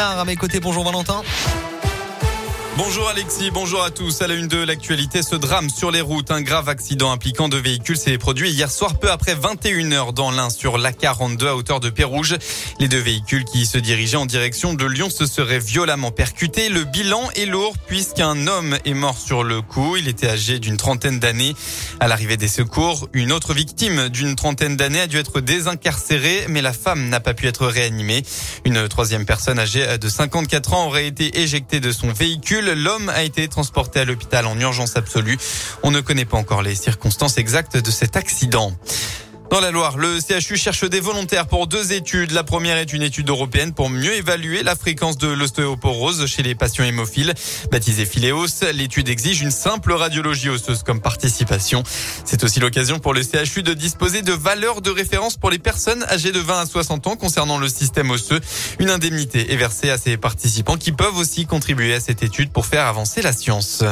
À mes côtés, bonjour Valentin. Bonjour Alexis, bonjour à tous. À la une de l'actualité, ce drame sur les routes, un grave accident impliquant deux véhicules s'est produit hier soir peu après 21h dans l'un sur l'A42 à hauteur de Pérouge. Les deux véhicules qui se dirigeaient en direction de Lyon se seraient violemment percutés. Le bilan est lourd puisqu'un homme est mort sur le coup. Il était âgé d'une trentaine d'années. À l'arrivée des secours, une autre victime d'une trentaine d'années a dû être désincarcérée, mais la femme n'a pas pu être réanimée. Une troisième personne âgée de 54 ans aurait été éjectée de son véhicule. L'homme a été transporté à l'hôpital en urgence absolue. On ne connaît pas encore les circonstances exactes de cet accident. Dans la Loire, le CHU cherche des volontaires pour deux études. La première est une étude européenne pour mieux évaluer la fréquence de l'ostéoporose chez les patients hémophiles. Baptisée Phileos, l'étude exige une simple radiologie osseuse comme participation. C'est aussi l'occasion pour le CHU de disposer de valeurs de référence pour les personnes âgées de 20 à 60 ans concernant le système osseux. Une indemnité est versée à ces participants qui peuvent aussi contribuer à cette étude pour faire avancer la science.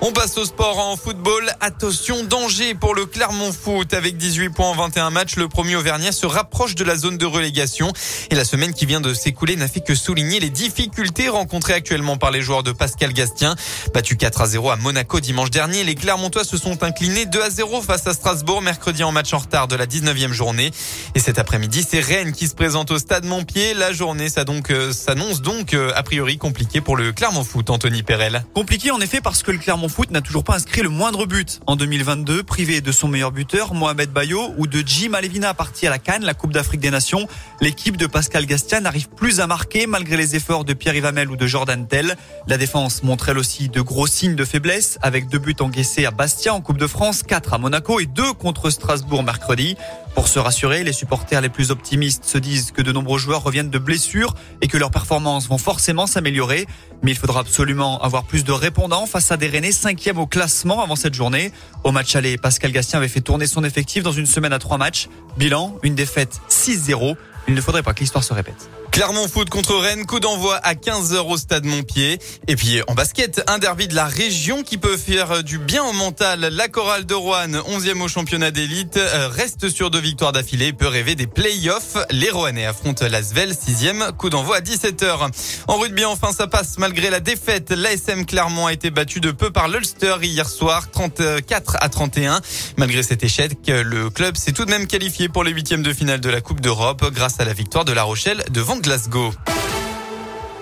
On passe au sport en football. Attention, danger pour le Clermont Foot. Avec 18 points en 21 matchs, le premier Auvergnat se rapproche de la zone de relégation. Et la semaine qui vient de s'écouler n'a fait que souligner les difficultés rencontrées actuellement par les joueurs de Pascal Gastien. Battu 4 à 0 à Monaco dimanche dernier, les Clermontois se sont inclinés 2 à 0 face à Strasbourg mercredi en match en retard de la 19e journée. Et cet après-midi, c'est Rennes qui se présente au stade Montpied. La journée euh, s'annonce donc euh, a priori compliquée pour le Clermont Foot, Anthony Perel. Compliqué en effet parce que le Clermont Foot n'a toujours pas inscrit le moindre but. En 2022, privé de son meilleur buteur, Mohamed Bayo, ou de Jim Alevina parti à la Cannes, la Coupe d'Afrique des Nations, l'équipe de Pascal Gastien n'arrive plus à marquer malgré les efforts de Pierre Ivamel ou de Jordan Tell. La défense montre elle aussi de gros signes de faiblesse avec deux buts encaissés à Bastia en Coupe de France, quatre à Monaco et deux contre Strasbourg mercredi. Pour se rassurer, les supporters les plus optimistes se disent que de nombreux joueurs reviennent de blessures et que leurs performances vont forcément s'améliorer. Mais il faudra absolument avoir plus de répondants face à des Rennais cinquième au classement avant cette journée. Au match aller, Pascal Gastien avait fait tourner son effectif dans une semaine à trois matchs. Bilan, une défaite 6-0. Il ne faudrait pas que l'histoire se répète. Clermont Foot contre Rennes, coup d'envoi à 15h au stade Montpied. Et puis en basket, un derby de la région qui peut faire du bien au mental. La chorale de Rouen, 11e au championnat d'élite, euh, reste sur deux victoires d'affilée, peut rêver des playoffs. Les Rouennais affrontent l'Asvel, 6e, coup d'envoi à 17h. En rugby, enfin, ça passe malgré la défaite. L'ASM Clermont a été battu de peu par l'Ulster hier soir, 34 à 31. Malgré cet échec, le club s'est tout de même qualifié pour les huitièmes de finale de la Coupe d'Europe grâce à la victoire de La Rochelle devant Glasgow.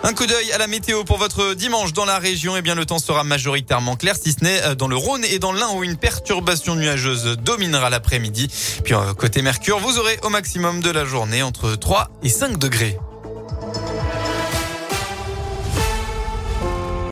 Un coup d'œil à la météo pour votre dimanche dans la région. Eh bien, le temps sera majoritairement clair, si ce n'est euh, dans le Rhône et dans l'Ain où une perturbation nuageuse dominera l'après-midi. Puis, euh, côté Mercure, vous aurez au maximum de la journée entre 3 et 5 degrés.